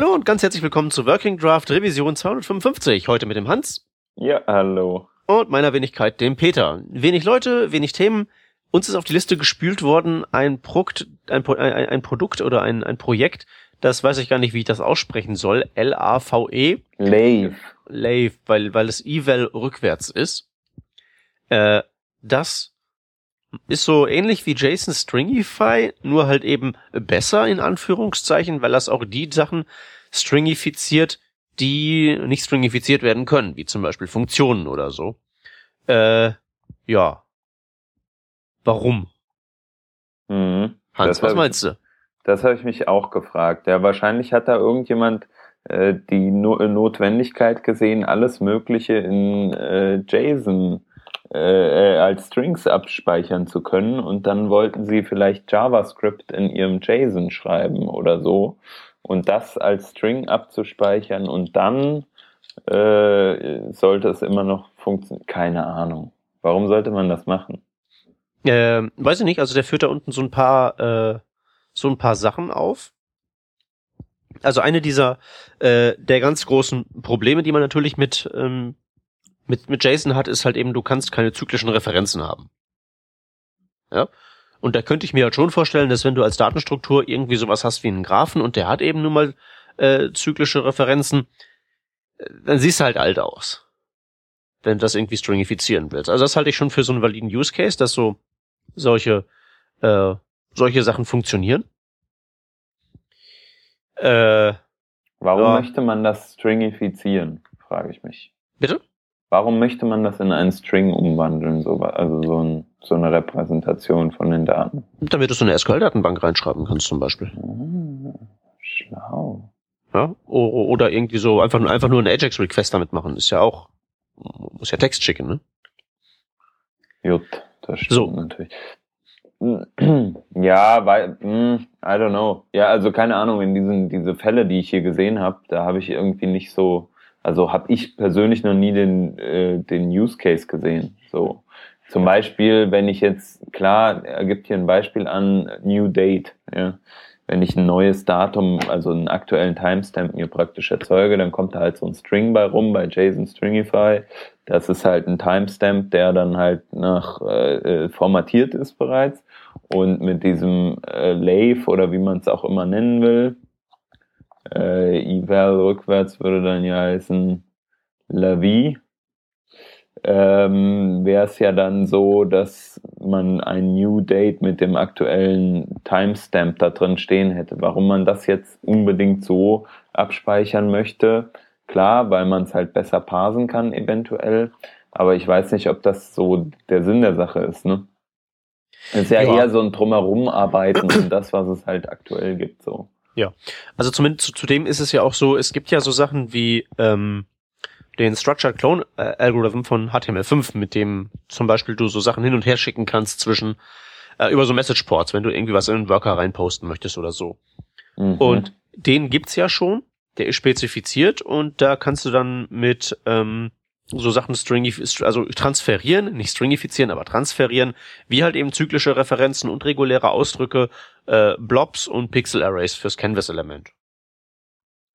Hallo und ganz herzlich willkommen zu Working Draft Revision 255. Heute mit dem Hans. Ja, hallo. Und meiner Wenigkeit, dem Peter. Wenig Leute, wenig Themen. Uns ist auf die Liste gespült worden ein, Produkt, ein, ein, ein Produkt oder ein, ein Projekt, das weiß ich gar nicht, wie ich das aussprechen soll. L-A-V-E. Lave. Lave, weil, weil es Eval rückwärts ist. Äh, das ist so ähnlich wie Jason Stringify, nur halt eben besser in Anführungszeichen, weil das auch die Sachen stringifiziert, die nicht stringifiziert werden können, wie zum Beispiel Funktionen oder so. Äh, ja. Warum? Mhm. Hans, Das was meinst du? Das habe ich mich auch gefragt. Ja, wahrscheinlich hat da irgendjemand äh, die no Notwendigkeit gesehen, alles Mögliche in äh, JSON äh, äh, als Strings abspeichern zu können und dann wollten sie vielleicht JavaScript in ihrem JSON schreiben oder so und das als String abzuspeichern und dann äh, sollte es immer noch funktionieren. Keine Ahnung. Warum sollte man das machen? Ähm, weiß ich nicht, also der führt da unten so ein paar, äh, so ein paar Sachen auf. Also eine dieser äh, der ganz großen Probleme, die man natürlich mit ähm, mit mit JSON hat, ist halt eben, du kannst keine zyklischen Referenzen haben. Ja. Und da könnte ich mir halt schon vorstellen, dass wenn du als Datenstruktur irgendwie sowas hast wie einen Graphen und der hat eben nun mal äh, zyklische Referenzen, äh, dann siehst du halt alt aus. Wenn du das irgendwie stringifizieren willst. Also das halte ich schon für so einen validen Use Case, dass so solche äh, solche Sachen funktionieren. Äh, Warum Ja. möchte man das stringifizieren, frage ich mich. bitte? Warum möchte man das in einen String umwandeln, so, also so, ein, so eine Repräsentation von den Daten? Damit du so eine SQL-Datenbank reinschreiben kannst zum Beispiel. Ah, schlau. Ja? Oder irgendwie so einfach nur, einfach nur eine Ajax-Request damit machen. Ist ja auch, muss ja Text schicken, ne? Jut, das stimmt So. natürlich. Ja, weil, hm, I don't know. Ja, also keine Ahnung, in diesen diese Fälle, die ich hier gesehen habe, da habe ich irgendwie nicht so, also habe ich persönlich noch nie den äh, den Use Case gesehen. So zum Beispiel, wenn ich jetzt klar, er gibt hier ein Beispiel an New Date. Ja, wenn ich ein neues Datum, also einen aktuellen Timestamp mir praktisch erzeuge, dann kommt da halt so ein String bei rum bei JSON Stringify. Das ist halt ein Timestamp, der dann halt nach äh, äh, formatiert ist bereits. Und mit diesem äh, Lave oder wie man es auch immer nennen will, äh, eval rückwärts würde dann ja heißen Lavi, ähm, wäre es ja dann so, dass man ein New Date mit dem aktuellen Timestamp da drin stehen hätte. Warum man das jetzt unbedingt so abspeichern möchte, klar, weil man es halt besser parsen kann eventuell, aber ich weiß nicht, ob das so der Sinn der Sache ist, ne? Es ist ja, Ja. eher so ein Drumherum-Arbeiten um das, was es halt aktuell gibt, so. Also zumindest zu, zudem ist es ja auch so, es gibt ja so Sachen wie ähm, den Structured Clone äh, Algorithm von HTML5, mit dem zum Beispiel du so Sachen hin und her schicken kannst zwischen äh, über so Message Ports, wenn du irgendwie was in einen Worker reinposten möchtest oder so. Mhm. Und den gibt's ja schon, der ist spezifiziert und da kannst du dann mit ähm, so Sachen stringif also transferieren, nicht stringifizieren, aber transferieren, wie halt eben zyklische Referenzen und reguläre Ausdrücke, äh, Blobs und Pixel Arrays fürs Canvas-Element.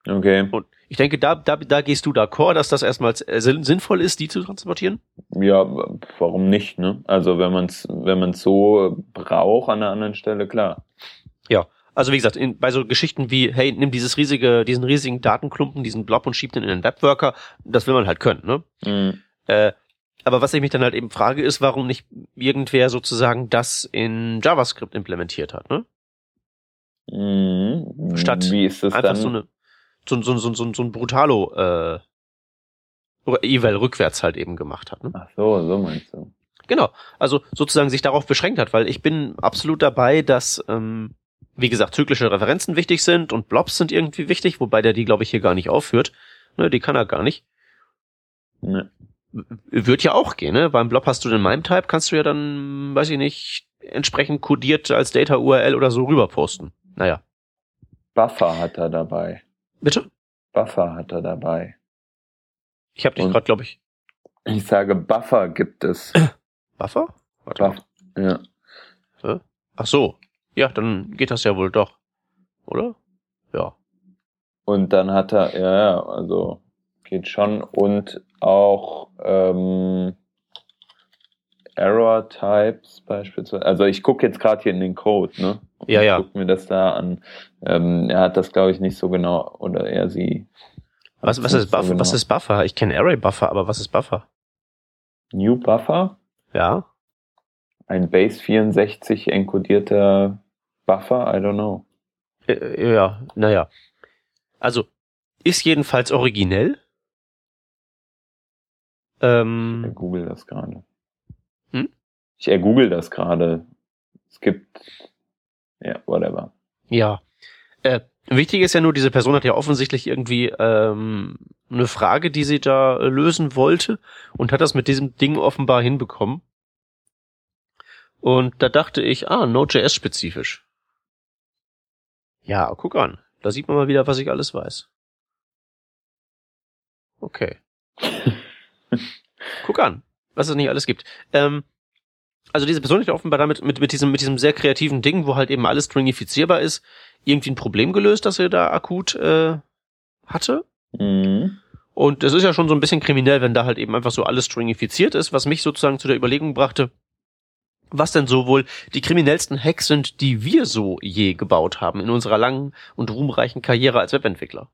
Okay. Und ich denke, da, da, da gehst du d'accord, dass das erstmal äh, sinn- sinnvoll ist, die zu transportieren? Ja, warum nicht, ne? Also wenn man es wenn man's so braucht an einer anderen Stelle, klar. Also wie gesagt, in, bei so Geschichten wie, hey, nimm dieses riesige, diesen riesigen Datenklumpen, diesen Blob und schieb den in den Webworker, das will man halt können, ne? Mhm. Äh, aber was ich mich dann halt eben frage, ist, warum nicht irgendwer sozusagen das in JavaScript implementiert hat, ne? Mhm. Statt Wie ist Einfach dann? so eine, so, so, so, so, so ein Brutalo, äh, Eval rückwärts halt eben gemacht hat, ne? Ach so, so meinst du. Genau. Also sozusagen sich darauf beschränkt hat, weil ich bin absolut dabei, dass, ähm, wie gesagt, zyklische Referenzen wichtig sind und Blobs sind irgendwie wichtig, wobei der die, glaube ich, hier gar nicht aufführt. Ne, die kann er gar nicht. Ne. Wird ja auch gehen, ne? Beim Blob hast du den MIME-Type, kannst du ja dann, weiß ich nicht, entsprechend kodiert als Data-URL oder so rüber posten. Naja. Buffer hat er dabei. Bitte? Buffer hat er dabei. Ich habe dich gerade, glaube ich, Ich sage Buffer gibt es. Buffer? Warte Buff. Ja. Ach so. Ja, dann geht das ja wohl doch. Oder? Ja. Und dann hat er, ja, ja, also geht schon. Und auch ähm, Error Types beispielsweise. Also ich gucke jetzt gerade hier in den Code, ne? Und Ja, ja. Guck mir das da an. Ähm, er hat das, glaube ich, nicht so genau, oder er sie. Was, was ist so Buffer? genau. Was ist Buffer? Ich kenne Array Buffer, aber was ist Buffer? New Buffer? Ja. Ein Base 64 enkodierter Buffer? I don't know. Äh, ja, naja. Also, ist jedenfalls originell. Ich Ähm, google das gerade. Hm? Ich ergoogle das gerade. Es gibt, ja, whatever. ja. Äh, wichtig ist ja nur, diese Person hat ja offensichtlich irgendwie ähm, eine Frage, die sie da äh, lösen wollte und hat das mit diesem Ding offenbar hinbekommen. Und da dachte ich, ah, Node.js-spezifisch. Ja, guck an. Da sieht man mal wieder, was ich alles weiß. Okay. guck an, was es nicht alles gibt. Ähm, also diese Person hat offenbar damit mit, mit diesem mit diesem sehr kreativen Ding, wo halt eben alles stringifizierbar ist, irgendwie ein Problem gelöst, das er da akut äh, hatte. Mhm. Und es ist ja schon so ein bisschen kriminell, wenn da halt eben einfach so alles stringifiziert ist, was mich sozusagen zu der Überlegung brachte, was denn so wohl die kriminellsten Hacks sind, die wir so je gebaut haben in unserer langen und ruhmreichen Karriere als Webentwickler.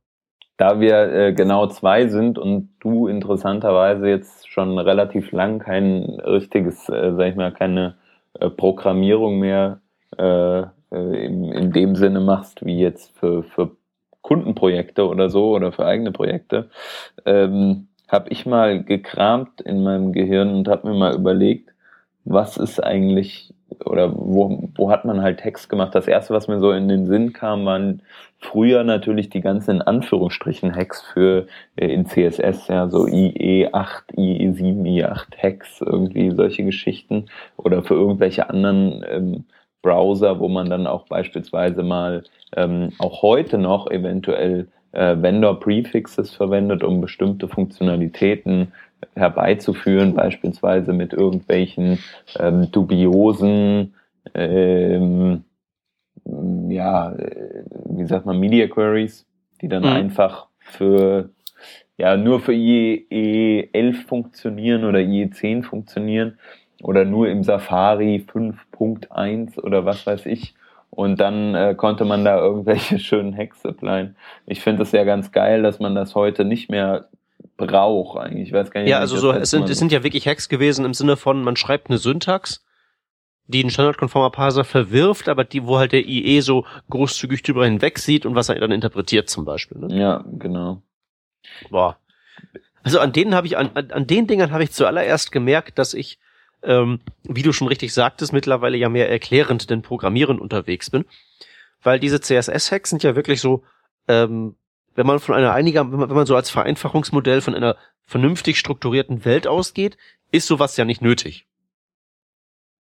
Da wir äh, genau zwei sind und du interessanterweise jetzt schon relativ lang kein richtiges, äh, sag ich mal, keine äh, Programmierung mehr äh, äh, in, in dem Sinne machst, wie jetzt für, für Kundenprojekte oder so oder für eigene Projekte, ähm, habe ich mal gekramt in meinem Gehirn und habe mir mal überlegt, was ist eigentlich oder wo, wo hat man halt Text gemacht? Das erste, was mir so in den Sinn kam, waren früher natürlich die ganzen in Anführungsstrichen Hacks für äh, in CSS, ja, so IE8, IE7, IE8 Hacks, irgendwie solche Geschichten oder für irgendwelche anderen ähm, Browser, wo man dann auch beispielsweise mal ähm, auch heute noch eventuell äh, Vendor Prefixes verwendet, um bestimmte Funktionalitäten herbeizuführen, beispielsweise mit irgendwelchen ähm, dubiosen, ähm, ja, äh, wie sagt man, Media Queries, die dann Mhm. einfach für, ja, nur für IE 11 funktionieren oder IE 10 funktionieren oder nur im Safari 5.1 oder was weiß ich. Und dann äh, konnte man da irgendwelche schönen Hacks applyen. Ich finde es ja ganz geil, dass man das heute nicht mehr braucht eigentlich. Ich weiß gar nicht, Ja, also so, es sind, es sind ja wirklich Hacks gewesen im Sinne von, man schreibt eine Syntax, die ein standardkonformer Parser verwirft, aber die, wo halt der IE so großzügig drüber hinweg sieht und was er dann interpretiert zum Beispiel. Ne? Ja, genau. Boah. Also an denen habe ich, an, an, an den Dingern habe ich zuallererst gemerkt, dass ich, ähm, wie du schon richtig sagtest, mittlerweile ja mehr erklärend denn programmierend unterwegs bin. Weil diese CSS-Hacks sind ja wirklich so, ähm, wenn man von einer einiger, wenn man, wenn man so als Vereinfachungsmodell von einer vernünftig strukturierten Welt ausgeht, ist sowas ja nicht nötig.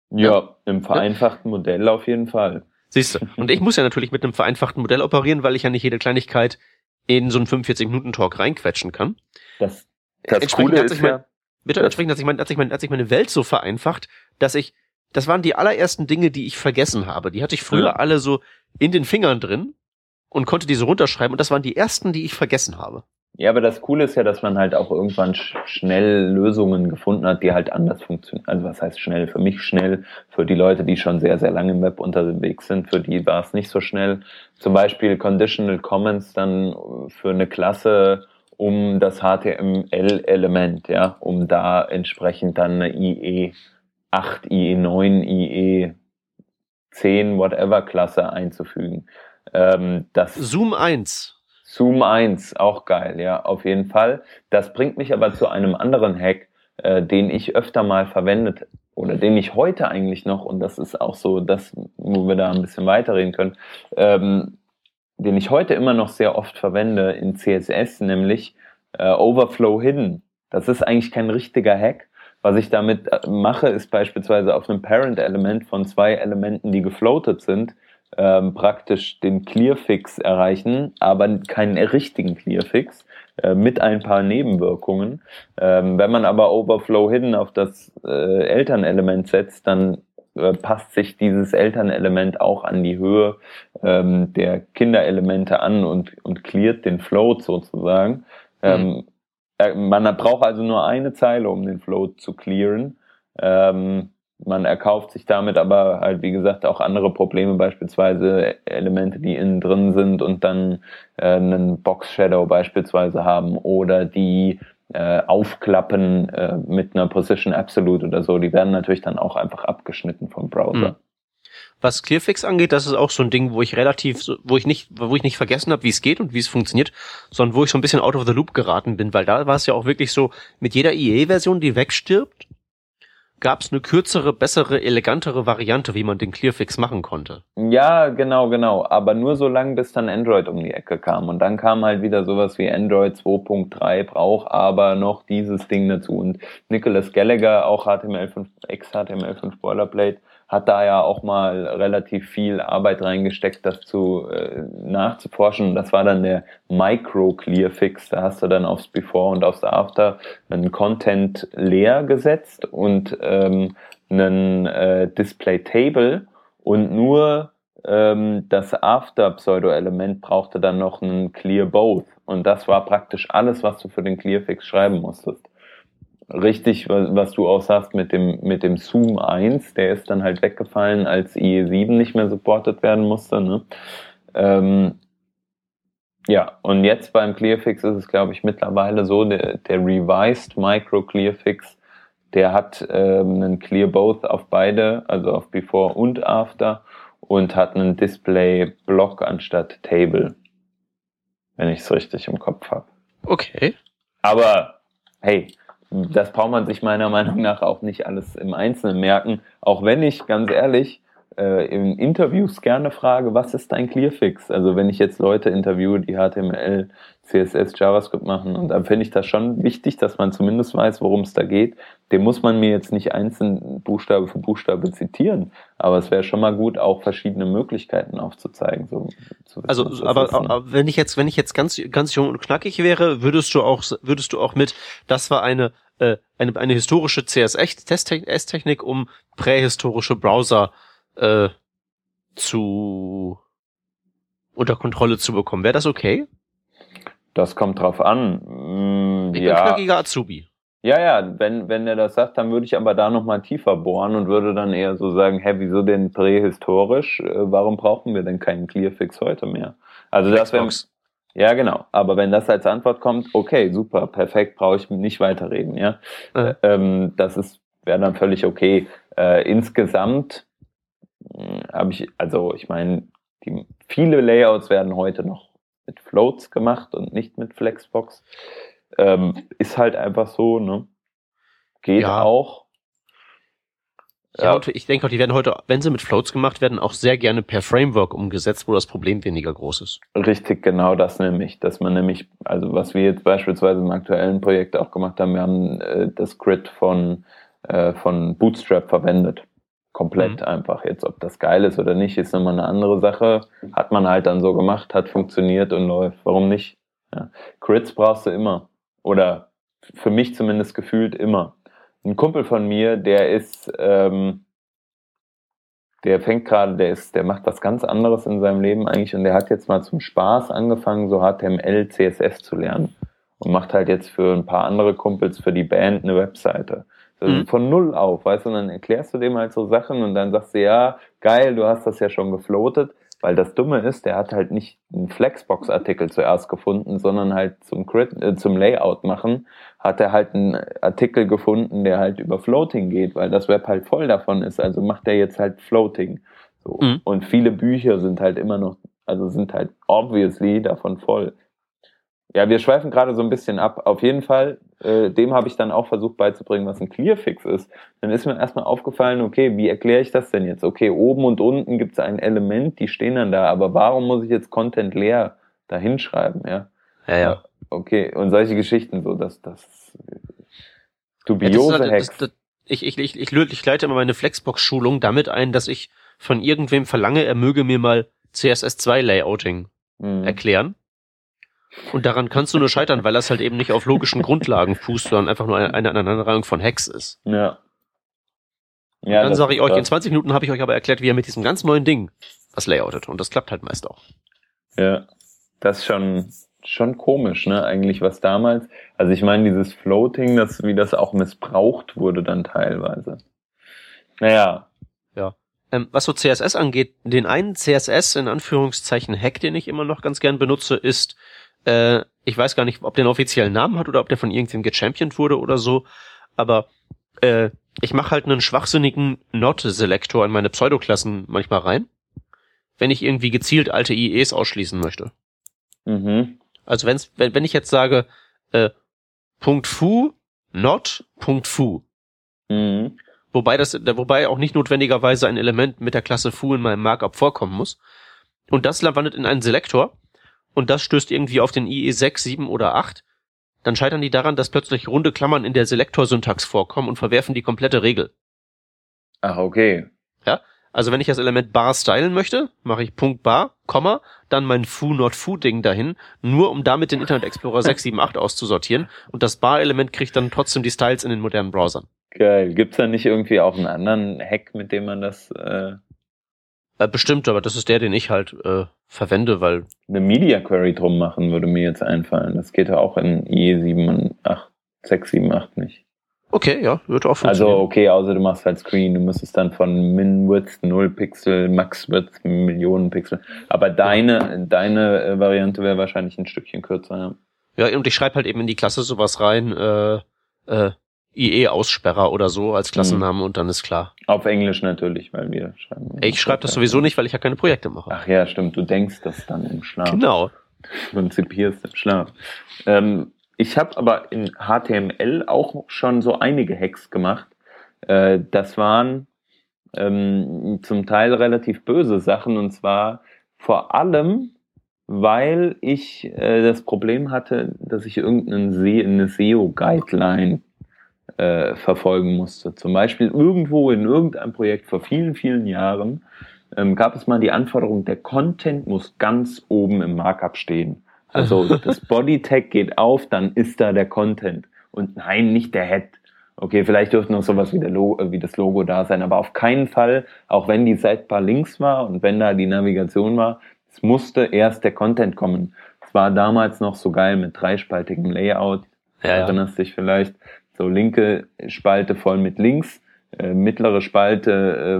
Ja, im vereinfachten Modell auf jeden Fall. Siehst du. Und ich muss ja natürlich mit einem vereinfachten Modell operieren, weil ich ja nicht jede Kleinigkeit in so einen 45-Minuten-Talk reinquetschen kann. Das, das Entsprechend Coole hat ist sich mein- ja, Bitte, Das- entsprechend hat sich, mein, hat, sich mein, hat sich meine Welt so vereinfacht, dass ich, das waren die allerersten Dinge, die ich vergessen habe. Die hatte ich früher Ja. alle so in den Fingern drin und konnte diese runterschreiben und das waren die ersten, die ich vergessen habe. ja, aber das Coole ist ja, dass man halt auch irgendwann sch schnell Lösungen gefunden hat, die halt anders funktionieren. Also was heißt schnell? Für mich schnell, für die Leute, die schon sehr, sehr lange im Web unterwegs sind, für die war es nicht so schnell. Zum Beispiel Conditional Comments dann für eine Klasse um das HTML-Element, ja, um da entsprechend dann eine IE 8, IE 9, IE 10, whatever Klasse einzufügen. Ähm, das Zoom 1. Zoom 1, auch geil, ja, auf jeden Fall. Das bringt mich aber zu einem anderen Hack, äh, den ich öfter mal verwendet oder den ich heute eigentlich noch, und das ist auch so das, wo wir da ein bisschen weiterreden können, ähm, den ich heute immer noch sehr oft verwende in CSS, nämlich äh, Overflow Hidden. Das ist eigentlich kein richtiger Hack. Was ich damit äh, mache, ist beispielsweise auf einem Parent-Element von zwei Elementen, die gefloatet sind, ähm, praktisch den Clearfix erreichen, aber keinen richtigen Clearfix äh, mit ein paar Nebenwirkungen. Ähm, wenn man aber Overflow Hidden auf das äh, Elternelement setzt, dann äh, passt sich dieses Elternelement auch an die Höhe ähm, der Kinderelemente an und, und cleart den Float sozusagen. Mhm. Ähm, man braucht also nur eine Zeile, um den Float zu clearen. Ähm, man erkauft sich damit aber halt, wie gesagt, auch andere Probleme, beispielsweise Elemente, die innen drin sind und dann äh, einen Box Shadow beispielsweise haben oder die äh, aufklappen äh, mit einer Position Absolute oder so, die werden natürlich dann auch einfach abgeschnitten vom Browser. Mhm. Was Clearfix angeht, das ist auch so ein Ding, wo ich relativ, wo ich nicht, wo ich nicht vergessen habe, wie es geht und wie es funktioniert, sondern wo ich so ein bisschen out of the loop geraten bin, weil da war es ja auch wirklich so, mit jeder IE-Version, die wegstirbt, gab es eine kürzere, bessere, elegantere Variante, wie man den Clearfix machen konnte. Ja, genau, genau. Aber nur so lange, bis dann Android um die Ecke kam. Und dann kam halt wieder sowas wie Android 2.3 braucht aber noch dieses Ding dazu. Und Nicholas Gallagher, auch HTML5, ex-HTML5 Boilerplate, hat da ja auch mal relativ viel Arbeit reingesteckt, das zu äh, nachzuforschen. Das war dann der Micro Clear Fix. Da hast du dann aufs Before und aufs After einen Content leer gesetzt und ähm, einen äh, Display Table und nur ähm, das After Pseudo-Element brauchte dann noch einen Clear Both. Und das war praktisch alles, was du für den Clear Fix schreiben musstest richtig, was, du auch sagst mit dem, mit dem Zoom 1, der ist dann halt weggefallen, als IE7 nicht mehr supported werden musste. Ne? Ähm, ja, und jetzt beim Clearfix ist es, glaube ich, mittlerweile so, der, der Revised Micro Clearfix, der hat ähm, einen Clear Both auf beide, also auf Before und After und hat einen Display Block anstatt Table, wenn ich es richtig im Kopf habe. Okay. Aber hey, das braucht man sich meiner Meinung nach auch nicht alles im Einzelnen merken. Auch wenn ich, ganz ehrlich, äh, in Interviews gerne frage, was ist dein Clearfix? Also wenn ich jetzt Leute interviewe, die HTML, CSS, JavaScript machen, und dann finde ich das schon wichtig, dass man zumindest weiß, worum es da geht. Dem muss man mir jetzt nicht einzeln Buchstabe für Buchstabe zitieren, aber es wäre schon mal gut, auch verschiedene Möglichkeiten aufzuzeigen. So, zu wissen, also, aber, aber wenn ich jetzt, wenn ich jetzt ganz, ganz jung und knackig wäre, würdest du auch, würdest du auch mit, das war eine äh, eine, eine historische CSS-Testtechnik, um prähistorische Browser äh, zu unter Kontrolle zu bekommen. Wäre das okay? Das kommt drauf an. Mm, ich ja. bin knackiger Azubi. Ja, ja, wenn, wenn er das sagt, dann würde ich aber da nochmal tiefer bohren und würde dann eher so sagen, hä, wieso denn prähistorisch? Äh, warum brauchen wir denn keinen Clearfix heute mehr? Also das wäre ja, genau. Aber wenn das als Antwort kommt, okay, super, perfekt, brauche ich nicht weiterreden, ja. ja. Ähm, das ist wäre dann völlig okay. Äh, insgesamt habe ich, also ich meine, viele Layouts werden heute noch mit Floats gemacht und nicht mit Flexbox. Ähm, ist halt einfach so, ne? Geht ja. auch. Ja, und ich denke auch, die werden heute, wenn sie mit Floats gemacht werden, auch sehr gerne per Framework umgesetzt, wo das Problem weniger groß ist. Richtig, genau das nämlich, dass man nämlich, also was wir jetzt beispielsweise im aktuellen Projekt auch gemacht haben, wir haben äh, das Grid von, äh, von Bootstrap verwendet. Komplett mhm. einfach. Jetzt, ob das geil ist oder nicht, ist nochmal eine andere Sache. Hat man halt dann so gemacht, hat funktioniert und läuft. Warum nicht? Ja. Grids brauchst du immer. Oder für mich zumindest gefühlt immer ein Kumpel von mir, der ist, ähm, der fängt gerade, der ist, der macht was ganz anderes in seinem Leben eigentlich und der hat jetzt mal zum Spaß angefangen, so HTML, CSS zu lernen und macht halt jetzt für ein paar andere Kumpels für die Band eine Webseite. Also mhm. Von null auf, weißt du, und dann erklärst du dem halt so Sachen und dann sagst du, ja, geil, du hast das ja schon gefloatet, weil das Dumme ist, der hat halt nicht einen Flexbox-Artikel zuerst gefunden, sondern halt zum, Crit äh, zum Layout machen, hat er halt einen Artikel gefunden, der halt über Floating geht, weil das Web halt voll davon ist. Also macht er jetzt halt Floating. So. Mhm. Und viele Bücher sind halt immer noch, also sind halt obviously davon voll. Ja, wir schweifen gerade so ein bisschen ab. Auf jeden Fall, äh, dem habe ich dann auch versucht beizubringen, was ein Clearfix ist. Dann ist mir erstmal aufgefallen, okay, wie erkläre ich das denn jetzt? Okay, oben und unten gibt es ein Element, die stehen dann da, aber warum muss ich jetzt Content leer da hinschreiben, ja? Ja, ja. Okay, und solche Geschichten so, dass das dubiose ja, das halt, das, das, ich, ich, ich, ich, ich leite immer meine Flexbox-Schulung damit ein, dass ich von irgendwem verlange, er möge mir mal CSS2-Layouting mhm. erklären. Und daran kannst du nur scheitern, weil das halt eben nicht auf logischen Grundlagen fußt, sondern einfach nur eine, eine Aneinanderreihung von Hacks ist. Ja. Ja, dann sage ich euch, in 20 Minuten habe ich euch aber erklärt, wie ihr mit diesem ganz neuen Ding was layoutet. Und das klappt halt meist auch. Ja, das ist schon, schon komisch, ne? Eigentlich was damals. Also ich meine, dieses Floating, das, wie das auch missbraucht wurde dann teilweise. Naja. Ja. Ähm, was so CSS angeht, den einen CSS in Anführungszeichen Hack, den ich immer noch ganz gern benutze, ist, äh, ich weiß gar nicht, ob der einen offiziellen Namen hat oder ob der von irgendjemandem gechampioned wurde oder so, aber äh, ich mache halt einen schwachsinnigen Not-Selektor in meine Pseudoklassen manchmal rein, wenn ich irgendwie gezielt alte IEs ausschließen möchte. Mhm. Also wenn's, wenn, wenn ich jetzt sage, äh, Punkt Fu, not, Punkt Fu. Mhm. Wobei das, wobei auch nicht notwendigerweise ein Element mit der Klasse Fu in meinem Markup vorkommen muss. Und das landet in einen Selektor und das stößt irgendwie auf den IE 6, 7 oder 8 dann scheitern die daran, dass plötzlich runde Klammern in der Selektorsyntax vorkommen und verwerfen die komplette Regel. Ach, okay. Ja, also wenn ich das Element bar stylen möchte, mache ich Punkt bar, Komma, dann mein foo not foo Ding dahin, nur um damit den Internet Explorer 678 auszusortieren und das bar Element kriegt dann trotzdem die Styles in den modernen Browsern. Geil. Gibt's da nicht irgendwie auch einen anderen Hack, mit dem man das äh, äh, bestimmt, aber das ist der, den ich halt äh, verwende, weil. Eine Media Query drum machen würde mir jetzt einfallen. Das geht ja auch in IE 7, 8, 6, 7, 8 nicht. Okay, ja, wird auch funktionieren. Also okay, außer du machst halt Screen, du müsstest dann von Min-Width 0 Pixel, Max-Width Millionen Pixel. Aber deine, deine äh, Variante wäre wahrscheinlich ein Stückchen kürzer, ja. Ja, und ich schreibe halt eben in die Klasse sowas rein, äh, äh, IE-Aussperrer oder so als Klassennamen mhm. und dann ist klar. Auf Englisch natürlich, weil wir schreiben. Ich schreibe das sowieso nicht, weil ich ja keine Projekte mache. Ach ja, stimmt. Du denkst das dann im Schlaf. Genau. Du konzipierst im Schlaf. Ähm, ich habe aber in HTML auch schon so einige Hacks gemacht. Äh, das waren ähm, zum Teil relativ böse Sachen und zwar vor allem, weil ich äh, das Problem hatte, dass ich irgendeine SEO-Guideline äh, verfolgen musste. Zum Beispiel irgendwo in irgendeinem Projekt vor vielen, vielen Jahren ähm, gab es mal die Anforderung, der Content muss ganz oben im Markup stehen. Also das Body Tag geht auf, dann ist da der Content. Und nein, nicht der Head. Okay, vielleicht dürfte noch sowas wie, der Logo, äh, wie das Logo da sein, aber auf keinen Fall, auch wenn die Sidebar links war und wenn da die Navigation war, es musste erst der Content kommen. Es war damals noch so geil mit dreispaltigem Layout. Ja, erinnerst dich vielleicht so linke Spalte voll mit Links, äh, mittlere Spalte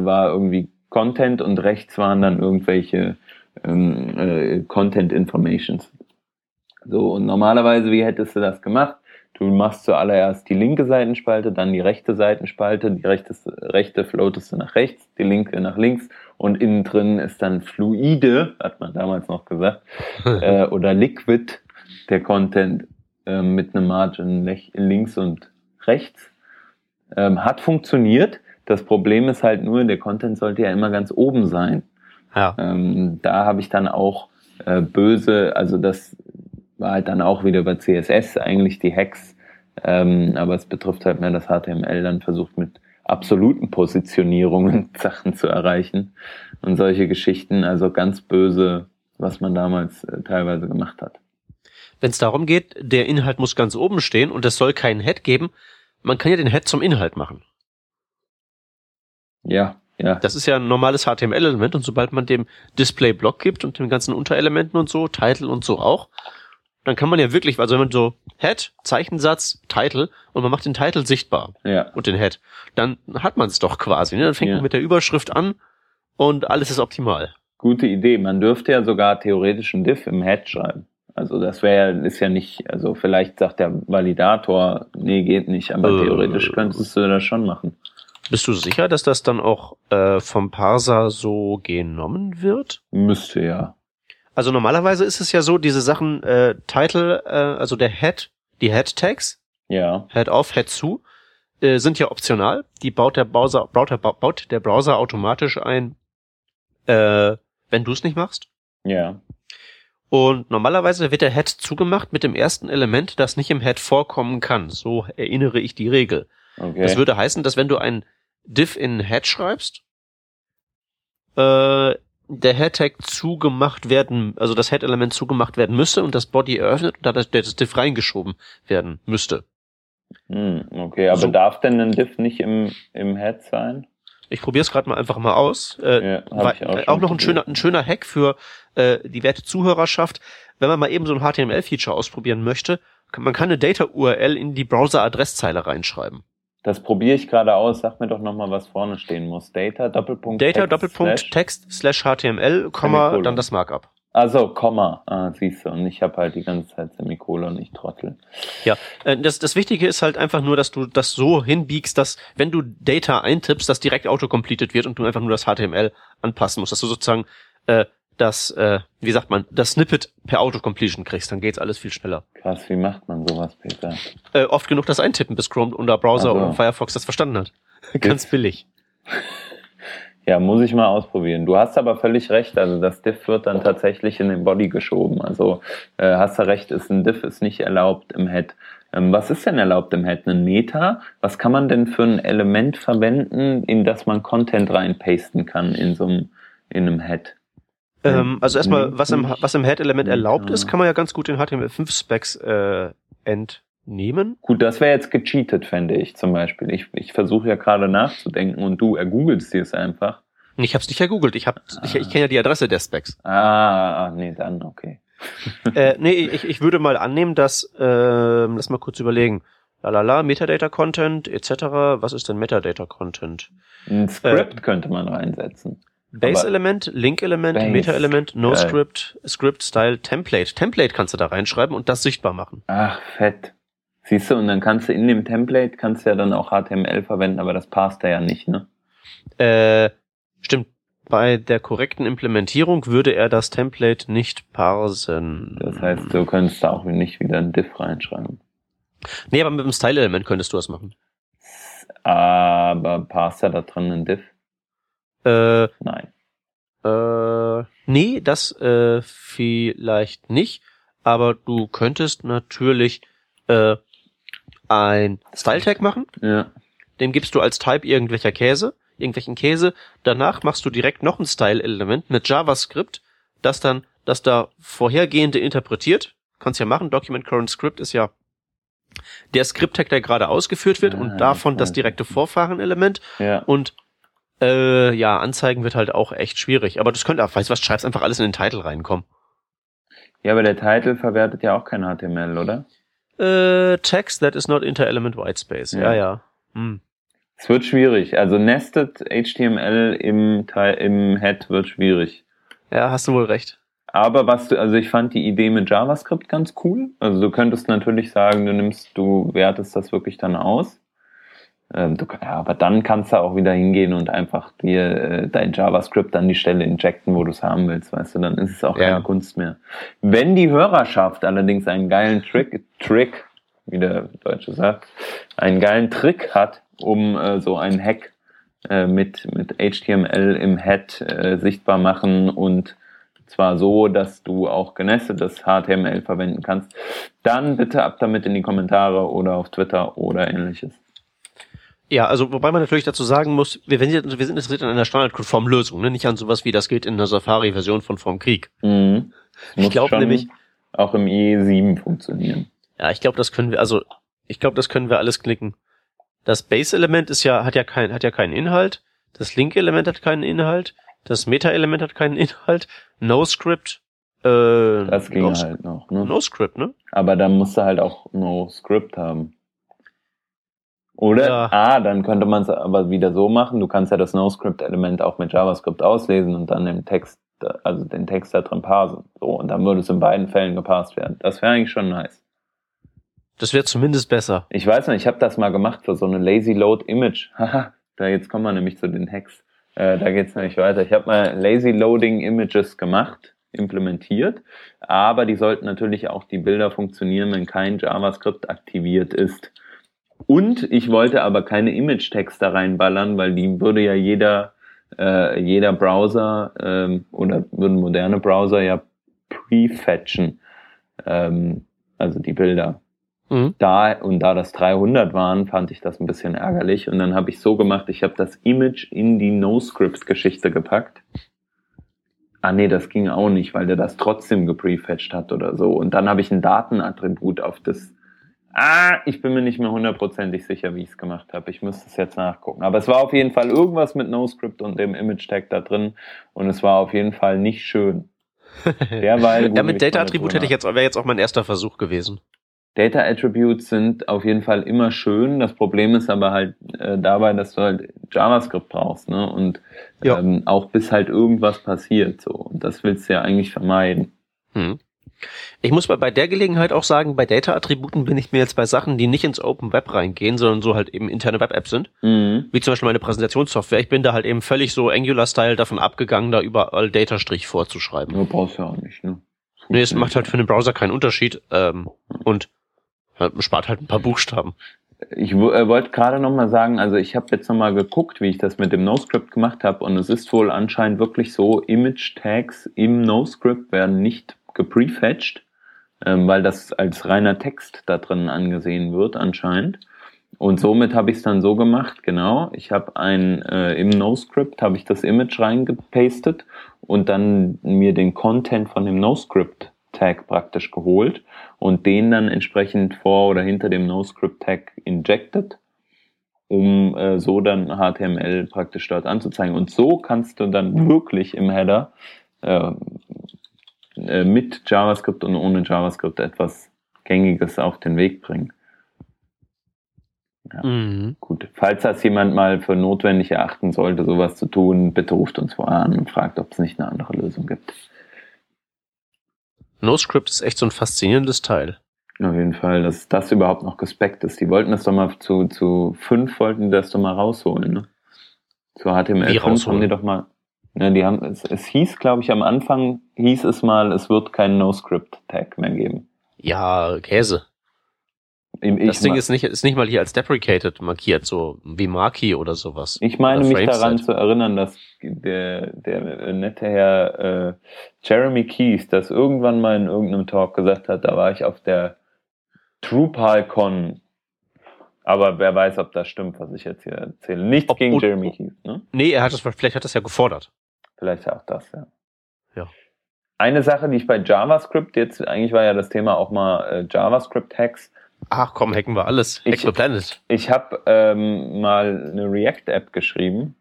äh, war irgendwie Content und rechts waren dann irgendwelche ähm, äh, Content Informations. So, und normalerweise, wie hättest du das gemacht? Du machst zuallererst die linke Seitenspalte, dann die rechte Seitenspalte, die rechte, rechte floatest du nach rechts, die linke nach links und innen drin ist dann fluide, hat man damals noch gesagt, äh, oder liquid, der Content äh, mit einem Margin links und rechts. Ähm, hat funktioniert. Das Problem ist halt nur, der Content sollte ja immer ganz oben sein. Ja. Ähm, da habe ich dann auch äh, böse, also das war halt dann auch wieder über CSS eigentlich die Hacks, ähm, aber es betrifft halt mehr das HTML, dann versucht mit absoluten Positionierungen Sachen zu erreichen und solche Geschichten, also ganz böse, was man damals äh, teilweise gemacht hat. Wenn es darum geht, der Inhalt muss ganz oben stehen und es soll keinen Head geben, man kann ja den Head zum Inhalt machen. Ja, ja. Das ist ja ein normales HTML-Element und sobald man dem Display-Block gibt und den ganzen Unterelementen und so, Title und so auch, dann kann man ja wirklich, also wenn man so Head, Zeichensatz, Title und man macht den Title sichtbar ja. und den Head, dann hat man es doch quasi. Ne? Dann fängt ja. man mit der Überschrift an und alles ist optimal. Gute Idee. Man dürfte ja sogar theoretisch ein Diff im Head schreiben. Also das wäre ist ja nicht, also vielleicht sagt der Validator, nee, geht nicht, aber äh, theoretisch könntest du das schon machen. Bist du sicher, dass das dann auch äh, vom Parser so genommen wird? Müsste ja. Also normalerweise ist es ja so, diese Sachen, äh, Title, äh, also der Head, die Head-Tags, ja. Head auf, Head zu, äh, sind ja optional. Die baut der Browser, baut der, baut der Browser automatisch ein, äh, wenn du es nicht machst. Ja. Und normalerweise wird der Head zugemacht mit dem ersten Element, das nicht im Head vorkommen kann. So erinnere ich die Regel. Okay. Das würde heißen, dass wenn du ein diff in Head schreibst, äh, der Head-Tag zugemacht werden, also das Head-Element zugemacht werden müsste und das Body eröffnet und da das, das Diff reingeschoben werden müsste. Hm, okay, aber so. darf denn ein Diff nicht im, im Head sein? Ich probiere es gerade mal einfach mal aus. Äh, Ja, weil, auch auch noch ein schöner, ein schöner Hack für äh, die werte Zuhörerschaft. Wenn man mal eben so ein HTML-Feature ausprobieren möchte, kann, man kann eine Data-URL in die Browser-Adresszeile reinschreiben. Das probiere ich gerade aus. Sag mir doch nochmal, was vorne stehen muss. Data, Doppelpunkt, Data, Text, Doppelpunkt, Slash. Text, slash HTML, Komma, dann das Markup. Also, Komma. Ah, siehst du. Und ich habe halt die ganze Zeit Semikolon, ich trottel. Ja, äh, das, das Wichtige ist halt einfach nur, dass du das so hinbiegst, dass wenn du Data eintippst, das direkt autocompleted wird und du einfach nur das HTML anpassen musst, dass du sozusagen äh, das, äh, wie sagt man, das Snippet per Autocompletion kriegst, dann geht's alles viel schneller. Krass, wie macht man sowas, Peter? Äh, oft genug das Eintippen, bis Chrome oder Browser Ach so. oder Firefox das verstanden hat. Ganz billig. Ja, muss ich mal ausprobieren. Du hast aber völlig recht. Also das Diff wird dann tatsächlich in den Body geschoben. Also äh, hast du recht, ist ein Diff ist nicht erlaubt im Head. Ähm, was ist denn erlaubt im Head? Ein Meta? Was kann man denn für ein Element verwenden, in das man Content reinpasten kann in so einem in einem Head? Ähm, also erstmal, was im, was im Head-Element erlaubt ist, kann man ja ganz gut in HTML5-Specs äh, entnehmen. Gut, das wäre jetzt gecheatet, fände ich zum Beispiel. Ich, ich versuche ja gerade nachzudenken und du ergoogelst dir es einfach. Ich habe es nicht gegoogelt, ich, hab, ich, ich kenne ja die Adresse der Specs. Ah, ah, nee, dann okay. äh, nee, ich, ich würde mal annehmen, dass, ähm, lass mal kurz überlegen. Lalala, Metadata-Content etc. Was ist denn Metadata-Content? Ein Script könnte man reinsetzen. Base-Element, Link-Element, Meta-Element. No-Script, Script-Style, Template. Template kannst du da reinschreiben und das sichtbar machen. Ach, fett. Siehst du, und dann kannst du in dem Template, kannst du ja dann auch HTML verwenden, aber das passt da ja nicht, ne? Äh, stimmt. Bei der korrekten Implementierung würde er das Template nicht parsen. Das heißt, du könntest da auch nicht wieder ein Diff reinschreiben. Nee, aber mit dem Style-Element könntest du das machen. Aber passt da da drin ein Diff? Äh, Nein. Äh, nee, das äh, vielleicht nicht. Aber du könntest natürlich äh, ein Style-Tag machen. Ja. Dem gibst du als Type irgendwelcher Käse, irgendwelchen Käse. Danach machst du direkt noch ein Style-Element mit JavaScript, das dann das da vorhergehende interpretiert. Kannst ja machen. Document Current Script ist ja der Script-Tag, der gerade ausgeführt wird Ah, und davon das weiß. direkte Vorfahren-Element. Ja. Und äh, ja, anzeigen wird halt auch echt schwierig. Aber das könnte auch, weißt du was, schreibst einfach alles in den Titel reinkommen. Ja, aber der Titel verwertet ja auch kein HTML, oder? Äh, Text that is not inter-element whitespace. Ja, Ja. ja. Hm. Es wird schwierig. Also nested HTML im, Teil, im Head wird schwierig. Ja, hast du wohl recht. Aber was du, also ich fand die Idee mit JavaScript ganz cool. Also du könntest natürlich sagen, du nimmst, du wertest das wirklich dann aus. Ähm, du, ja, aber dann kannst du auch wieder hingehen und einfach dir äh, dein JavaScript an die Stelle injecten, wo du es haben willst, weißt du, dann ist es auch Ja. keine Kunst mehr. Wenn die Hörerschaft allerdings einen geilen Trick, Trick, wie der Deutsche sagt, einen geilen Trick hat, um äh, so einen Hack äh, mit, mit HTML im Head äh, sichtbar machen und zwar so, dass du auch genestetes HTML verwenden kannst, dann bitte ab damit in die Kommentare oder auf Twitter oder ähnliches. Ja, also wobei man natürlich dazu sagen muss, wir, wenn, wir sind interessiert an einer standardkonformen Lösung, ne? nicht an sowas wie das geht in der Safari-Version von Vom Krieg. Mhm. Ich glaube nämlich- auch im IE7 funktionieren. Ja, ich glaube, das können wir, also ich glaube, das können wir alles knicken. Das Base-Element ist ja, hat ja kein, hat ja keinen Inhalt. Das Link-Element hat keinen Inhalt. Das Meta-Element hat keinen Inhalt. No-Script, äh, Das ging no, halt noch. Ne? No-Script, ne? Aber dann musst du halt auch no Script haben. Oder? Ja. Ah, dann könnte man es aber wieder so machen. Du kannst ja das No-Script-Element auch mit JavaScript auslesen und dann den Text, also den Text da drin parsen. So, und dann würde es in beiden Fällen gepasst werden. Das wäre eigentlich schon nice. Das wäre zumindest besser. Ich weiß nicht, ich habe das mal gemacht für so eine Lazy Load Image. Haha, da jetzt kommen wir nämlich zu den Hacks. Äh, da geht's nämlich weiter. Ich habe mal Lazy Loading Images gemacht, implementiert, aber die sollten natürlich auch die Bilder funktionieren, wenn kein JavaScript aktiviert ist. Und ich wollte aber keine Image-Tags da reinballern, weil die würde ja jeder, äh, jeder Browser ähm, oder würden moderne Browser ja prefetchen, ähm, also die Bilder Mhm. da und da das 300 waren, fand ich das ein bisschen ärgerlich und dann habe ich so gemacht, ich habe das Image in die NoScript-Geschichte gepackt. Ah nee, das ging auch nicht, weil der das trotzdem geprefetcht hat oder so. Und dann habe ich ein Datenattribut auf das Ah, ich bin mir nicht mehr hundertprozentig sicher, wie ich es gemacht habe. Ich müsste es jetzt nachgucken. Aber es war auf jeden Fall irgendwas mit NoScript und dem Image-Tag da drin. Und es war auf jeden Fall nicht schön. Derweil ja, mit Data-Attribut hätte ich jetzt, wäre jetzt auch mein erster Versuch gewesen. Data Attributes sind auf jeden Fall immer schön. Das Problem ist aber halt äh, dabei, dass du halt JavaScript brauchst, ne? Und ähm, auch bis halt irgendwas passiert. So. Und das willst du ja eigentlich vermeiden. Hm. Ich muss bei der Gelegenheit auch sagen, bei Data-Attributen bin ich mir jetzt bei Sachen, die nicht ins Open Web reingehen, sondern so halt eben interne Web-Apps sind, mhm. wie zum Beispiel meine Präsentationssoftware. Ich bin da halt eben völlig so Angular-Style davon abgegangen, da überall Data-Strich vorzuschreiben. Du brauchst ja auch nicht, ne? Nee, es macht halt für den Browser keinen Unterschied ähm, und spart halt ein paar Buchstaben. Ich äh, wollte gerade noch mal sagen, also ich habe jetzt noch mal geguckt, wie ich das mit dem NoScript gemacht habe und es ist wohl anscheinend wirklich so, Image-Tags im NoScript werden nicht geprefetcht, ähm, weil das als reiner Text da drin angesehen wird anscheinend. Und somit habe ich es dann so gemacht, genau. Ich habe ein äh, im NoScript habe ich das Image reingepastet und dann mir den Content von dem NoScript Tag praktisch geholt und den dann entsprechend vor oder hinter dem NoScript Tag injected, um äh, so dann HTML praktisch dort anzuzeigen. Und so kannst du dann wirklich im Header äh, äh, mit JavaScript und ohne JavaScript etwas Gängiges auf den Weg bringen. Ja, mhm. Gut. Falls das jemand mal für notwendig erachten sollte, sowas zu tun, bitte ruft uns vorher an und fragt, ob es nicht eine andere Lösung gibt. NoScript ist echt so ein faszinierendes Teil. Auf jeden Fall, dass das überhaupt noch gespeckt ist. Die wollten das doch mal zu, zu fünf wollten das doch mal rausholen, ne? Zu HTML5 haben die doch mal, ja, die haben, es, es hieß, glaube ich, am Anfang hieß es mal, es wird kein NoScript-Tag mehr geben. Ja, Käse. das Ding ist nicht, ist nicht mal hier als deprecated markiert, so wie Marquee oder sowas. Ich meine mich daran zu erinnern, dass der, der nette Herr äh, Jeremy Keys das irgendwann mal in irgendeinem Talk gesagt hat, da war ich auf der TruePyCon aber wer weiß, ob das stimmt, was ich jetzt hier erzähle. Nichts ob, gegen Jeremy Keys, ne? Nee, er hat es, vielleicht hat er es ja gefordert. Vielleicht auch das, ja. Ja. Eine Sache, die ich bei JavaScript jetzt, eigentlich war ja das Thema auch mal äh, JavaScript-Hacks. Ach komm, hacken wir alles. Hack the Planet. Ich habe ähm, mal eine React-App geschrieben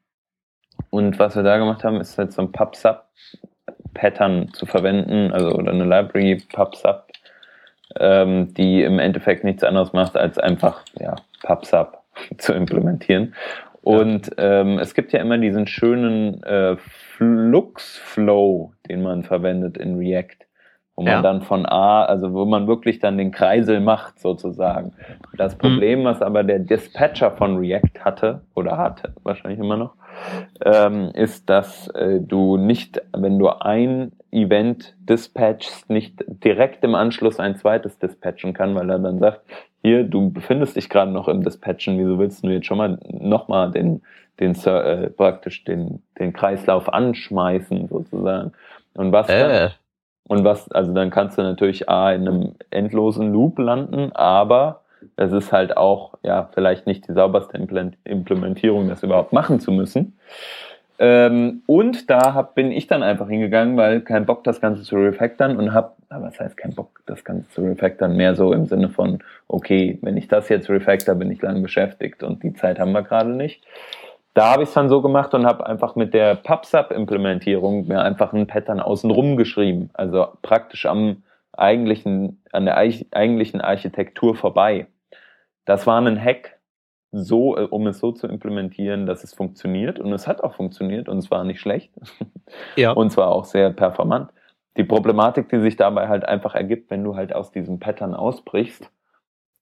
und was wir da gemacht haben, ist jetzt so ein PubSub-Pattern zu verwenden, also oder eine Library PubSub, ähm, die im Endeffekt nichts anderes macht, als einfach ja, PubSub zu implementieren. Und ähm, es gibt ja immer diesen schönen äh, Flux-Flow, den man verwendet in React, wo man ja. dann von A, also wo man wirklich dann den Kreisel macht sozusagen. Das hm. Problem, was aber der Dispatcher von React hatte oder hatte, wahrscheinlich immer noch, ähm, ist, dass äh, du nicht, wenn du ein Event dispatchst, nicht direkt im Anschluss ein zweites dispatchen kann, weil er dann sagt, hier, du befindest dich gerade noch im Dispatchen, wieso willst du jetzt schon mal nochmal den, den äh, praktisch den, den Kreislauf anschmeißen, sozusagen. Und was äh. dann, und was, also dann kannst du natürlich A in einem endlosen Loop landen, aber es ist halt auch, ja, vielleicht nicht die sauberste Implementierung, das überhaupt machen zu müssen. Ähm, und da hab, bin ich dann einfach hingegangen, weil kein Bock, das Ganze zu refactoren und hab, aber was heißt kein Bock, das Ganze zu refactoren? Mehr so im Sinne von, okay, wenn ich das jetzt refactor, bin ich lang beschäftigt und die Zeit haben wir gerade nicht. Da habe ich es dann so gemacht und habe einfach mit der PubSub-Implementierung mir einfach ein Pattern außenrum geschrieben. Also praktisch am eigentlichen, an der eigentlichen Architektur vorbei. Das war ein Hack, so, äh, um es so zu implementieren, dass es funktioniert. Und es hat auch funktioniert und es war nicht schlecht. Ja. Und zwar auch sehr performant. Die Problematik, die sich dabei halt einfach ergibt, wenn du halt aus diesem Pattern ausbrichst,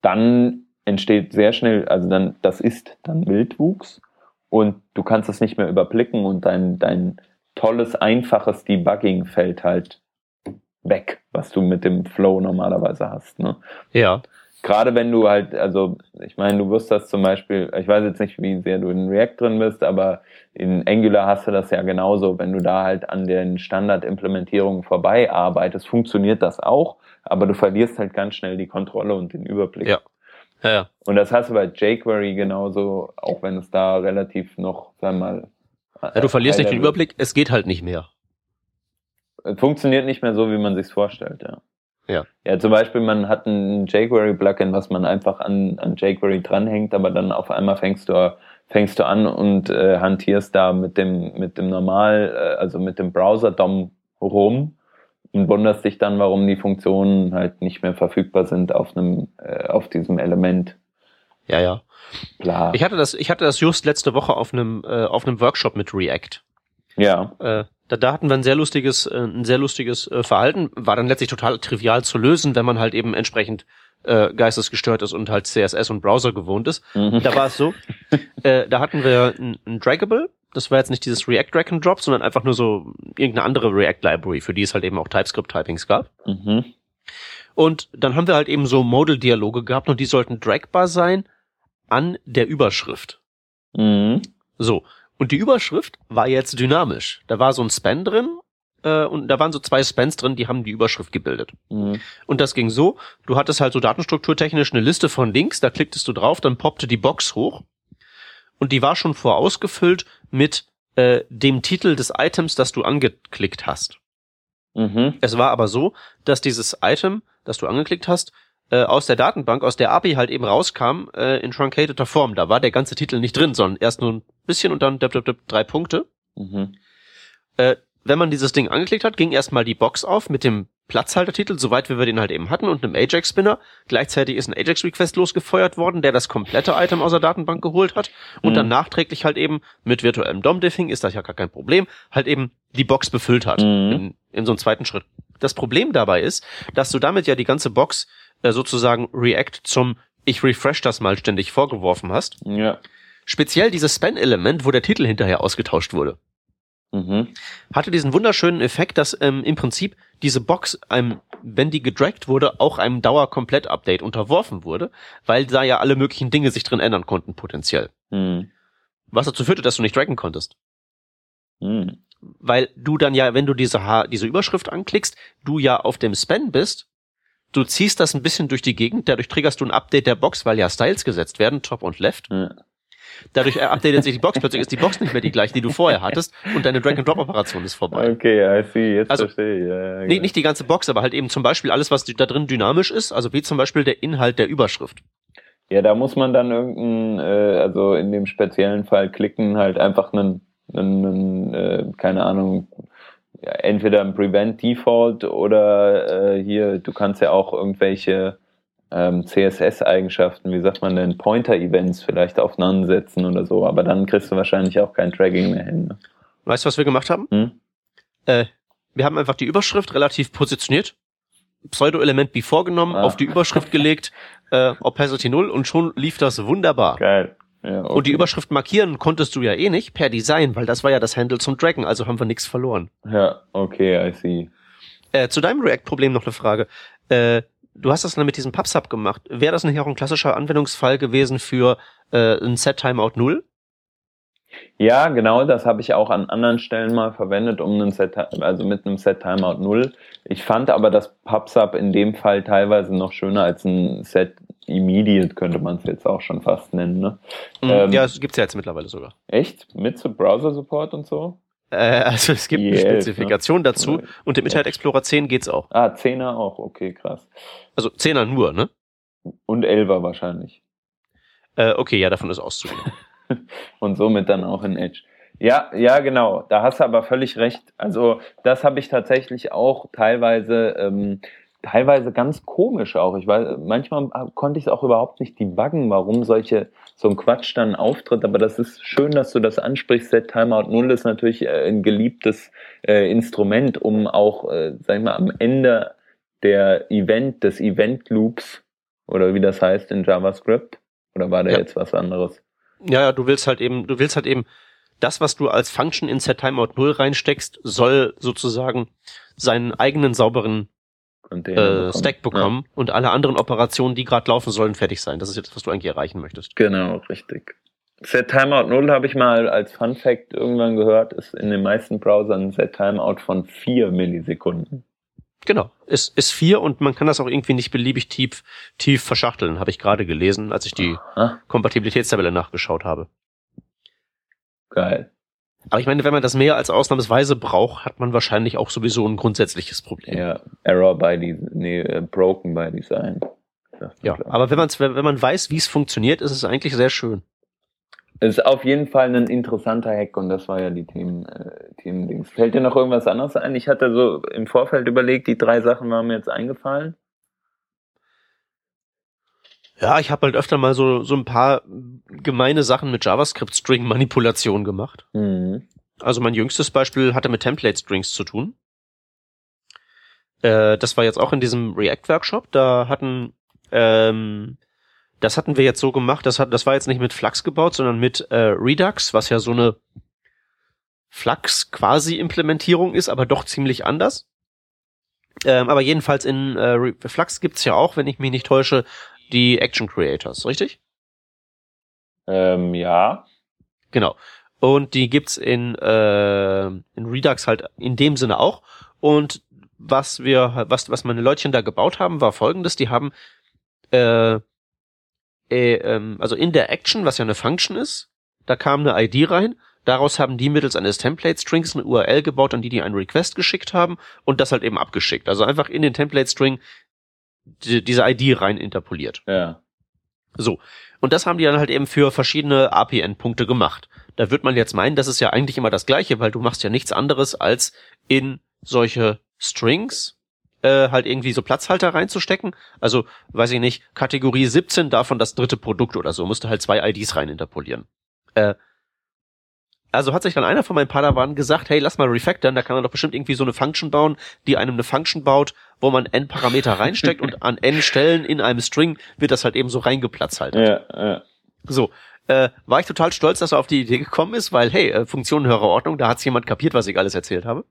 dann entsteht sehr schnell, also dann, das ist dann Wildwuchs und du kannst es nicht mehr überblicken und dein, dein tolles, einfaches Debugging fällt halt weg, was du mit dem Flow normalerweise hast. Ne? Ja gerade wenn du halt, also ich meine, du wirst das zum Beispiel, ich weiß jetzt nicht, wie sehr du in React drin bist, aber in Angular hast du das ja genauso. Wenn du da halt an den Standardimplementierungen vorbei arbeitest, funktioniert das auch, aber du verlierst halt ganz schnell die Kontrolle und den Überblick. Ja. Ja, ja. Und das hast du bei jQuery genauso, auch wenn es da relativ noch, sagen wir mal. Ja, du verlierst nicht den Überblick, es geht halt nicht mehr. Funktioniert nicht mehr so, wie man sich's vorstellt, ja. Ja. Ja, zum Beispiel, man hat ein jQuery-Plugin, was man einfach an, an jQuery dranhängt, aber dann auf einmal fängst du, fängst du an und äh, hantierst da mit dem, mit dem Normal, äh, also mit dem Browser-DOM rum und wunderst dich dann, warum die Funktionen halt nicht mehr verfügbar sind auf einem, äh, auf diesem Element. Ja, ja. Klar. Ich hatte das, ich hatte das just letzte Woche auf einem, äh, auf einem Workshop mit React. ja. Äh, da, da hatten wir ein sehr lustiges, äh, ein sehr lustiges äh, Verhalten. War dann letztlich total trivial zu lösen, wenn man halt eben entsprechend äh, geistesgestört ist und halt CSS und Browser gewohnt ist. Mhm. Da war es so, äh, da hatten wir ein, ein Draggable. Das war jetzt nicht dieses React Drag and Drop, sondern einfach nur so irgendeine andere React Library, für die es halt eben auch TypeScript Typings gab. Mhm. Und dann haben wir halt eben so Modal-Dialoge gehabt und die sollten dragbar sein an der Überschrift. Mhm. So. Und die Überschrift war jetzt dynamisch. Da war so ein Span drin äh, und da waren so zwei Spans drin, die haben die Überschrift gebildet. Mhm. Und das ging so, du hattest halt so datenstrukturtechnisch eine Liste von Links, da klicktest du drauf, dann poppte die Box hoch und die war schon vorausgefüllt mit äh, dem Titel des Items, das du angeklickt hast. Mhm. Es war aber so, dass dieses Item, das du angeklickt hast, äh, aus der Datenbank, aus der API halt eben rauskam äh, in truncateter Form. Da war der ganze Titel nicht drin, sondern erst nur ein bisschen und dann dip, dip, dip, drei Punkte. Mhm. Äh, wenn man dieses Ding angeklickt hat, ging erstmal die Box auf mit dem Platzhaltertitel, soweit wie wir den halt eben hatten, und einem Ajax-Spinner. Gleichzeitig ist ein Ajax-Request losgefeuert worden, der das komplette Item aus der Datenbank geholt hat und Mhm. dann nachträglich halt eben mit virtuellem DOM-Diffing, ist das ja gar kein Problem, halt eben die Box befüllt hat Mhm. in, in so einem zweiten Schritt. Das Problem dabei ist, dass du damit ja die ganze Box äh, sozusagen React zum ich refresh das mal ständig vorgeworfen hast. Ja. Speziell dieses Span-Element, wo der Titel hinterher ausgetauscht wurde Mhm. hatte diesen wunderschönen Effekt, dass ähm, im Prinzip diese Box einem, wenn die gedragt wurde, auch einem Dauer-Komplett-Update unterworfen wurde, weil da ja alle möglichen Dinge sich drin ändern konnten potenziell. Mhm. Was dazu führte, dass du nicht draggen konntest. Mhm. Weil du dann ja, wenn du diese, H diese Überschrift anklickst, du ja auf dem Span bist, du ziehst das ein bisschen durch die Gegend, dadurch triggerst du ein Update der Box, weil ja Styles gesetzt werden, Top und Left. Ja. Dadurch äh, updatet sich die Box, plötzlich ist die Box nicht mehr die gleiche, die du vorher hattest und deine Drag-and-Drop-Operation ist vorbei. Okay, I see, jetzt Also, verstehe ich. Ja, ja, Nee, genau. nicht die ganze Box, aber halt eben zum Beispiel alles, was da drin dynamisch ist, also wie zum Beispiel der Inhalt der Überschrift. Ja, da muss man dann irgendein, äh, also in dem speziellen Fall klicken, halt einfach einen, einen, einen äh, keine Ahnung, ja, entweder ein Prevent Default oder äh, hier, du kannst ja auch irgendwelche ähm, CSS-Eigenschaften, wie sagt man denn, Pointer-Events vielleicht aufeinander setzen oder so, aber dann kriegst du wahrscheinlich auch kein Tracking mehr hin. Ne? Weißt du, was wir gemacht haben? Hm? Äh, wir haben einfach die Überschrift relativ positioniert, Pseudo-Element before genommen, Ah. auf die Überschrift gelegt, äh, Opacity 0 und schon lief das wunderbar. Geil. Ja, okay. Und die Überschrift markieren konntest du ja eh nicht per Design, weil das war ja das Handle zum Draggen, also haben wir nichts verloren. Ja, okay, I see. Äh, zu deinem React-Problem noch eine Frage. Äh, du hast das dann mit diesem PubSub gemacht. Wäre das nicht auch ein klassischer Anwendungsfall gewesen für äh, ein Set-Timeout 0? Ja, genau, das habe ich auch an anderen Stellen mal verwendet, um einen Set, also mit einem Set Timeout 0. Ich fand aber das PubSub in dem Fall teilweise noch schöner als ein Set Immediate, könnte man es jetzt auch schon fast nennen. Ne? Mhm. Ähm, ja, es gibt's ja jetzt mittlerweile sogar. Echt? Mit so Browser-Support und so? Äh, also es gibt eine Die elf, ne? Spezifikation dazu und im Internet Explorer 10 geht's auch. Ah, 10er auch, okay, krass. Also 10er nur, ne? Und 11er wahrscheinlich. Äh, okay, ja, davon ist auszugehen. und somit dann auch in Edge. Ja, ja, genau. Da hast du aber völlig recht. Also das habe ich tatsächlich auch teilweise, ähm, teilweise ganz komisch auch. Ich weiß, manchmal konnte ich es auch überhaupt nicht debuggen, warum solche so ein Quatsch dann auftritt. Aber das ist schön, dass du das ansprichst. Set Timeout 0 ist natürlich äh, ein geliebtes äh, Instrument, um auch, äh, sag ich mal, am Ende der Event, des Event Loops oder wie das heißt in JavaScript. Oder war da Ja. jetzt was anderes? ja, ja, du willst halt eben, du willst halt eben das, was du als Function in Set-Timeout 0 reinsteckst, soll sozusagen seinen eigenen sauberen Container äh. Stack bekommen und alle anderen Operationen, die gerade laufen sollen, fertig sein. Das ist jetzt, was du eigentlich erreichen möchtest. Ja, genau, richtig. Set Timeout 0 habe ich mal als Fun Fact irgendwann gehört, ist in den meisten Browsern ein Set Timeout von 4 Millisekunden. Genau. Ist, ist vier und man kann das auch irgendwie nicht beliebig tief, tief verschachteln, habe ich gerade gelesen, als ich die Ah, Kompatibilitätstabelle nachgeschaut habe. geil. Aber ich meine, wenn man das mehr als ausnahmsweise braucht, hat man wahrscheinlich auch sowieso ein grundsätzliches Problem. Ja, Error by Design, nee, äh, broken by Design. Ja, aber wenn, man's, wenn man weiß, wie es funktioniert, ist es eigentlich sehr schön. Es ist auf jeden Fall ein interessanter Hack und das war ja die Themen, äh, Themendings. Fällt dir noch irgendwas anderes ein? Ich hatte so im Vorfeld überlegt, die drei Sachen waren mir jetzt eingefallen. Ja, ich habe halt öfter mal so, so ein paar gemeine Sachen mit JavaScript-String-Manipulation gemacht. Mhm. Also mein jüngstes Beispiel hatte mit Template-Strings zu tun. Äh, das war jetzt auch in diesem React-Workshop. Da hatten, ähm, das hatten wir jetzt so gemacht, das, hat, das war jetzt nicht mit Flux gebaut, sondern mit äh, Redux, was ja so eine Flux-Quasi-Implementierung ist, aber doch ziemlich anders. Ähm, aber jedenfalls in äh, Flux gibt's ja auch, wenn ich mich nicht täusche, die Action Creators, richtig? Ähm, ja. Genau. Und die gibt's in, äh, in Redux halt in dem Sinne auch. Und was wir, was, was meine Leutchen da gebaut haben, war folgendes. Die haben, äh, äh, ähm, also in der Action, was ja eine Function ist, da kam eine ID rein. Daraus haben die mittels eines Template Strings eine URL gebaut, an die die einen Request geschickt haben und das halt eben abgeschickt. Also einfach in den Template String die, diese ID rein interpoliert. Ja. So. Und das haben die dann halt eben für verschiedene API-Endpunkte gemacht. Da wird man jetzt meinen, das ist ja eigentlich immer das Gleiche, weil du machst ja nichts anderes, als in solche Strings äh, halt irgendwie so Platzhalter reinzustecken. Also, weiß ich nicht, Kategorie 17 davon das dritte Produkt oder so, musste halt zwei IDs rein interpolieren. Äh, also hat sich dann einer von meinen Padawan gesagt, hey, lass mal refactoren, da kann man doch bestimmt irgendwie so eine Function bauen, die einem eine Function baut, wo man n Parameter reinsteckt und an n Stellen in einem String wird das halt eben so reingeplatzt halt. Ja, ja. So, äh, war ich total stolz, dass er auf die Idee gekommen ist, weil, hey, äh, Funktion höhere Ordnung, da hat's jemand kapiert, was ich alles erzählt habe.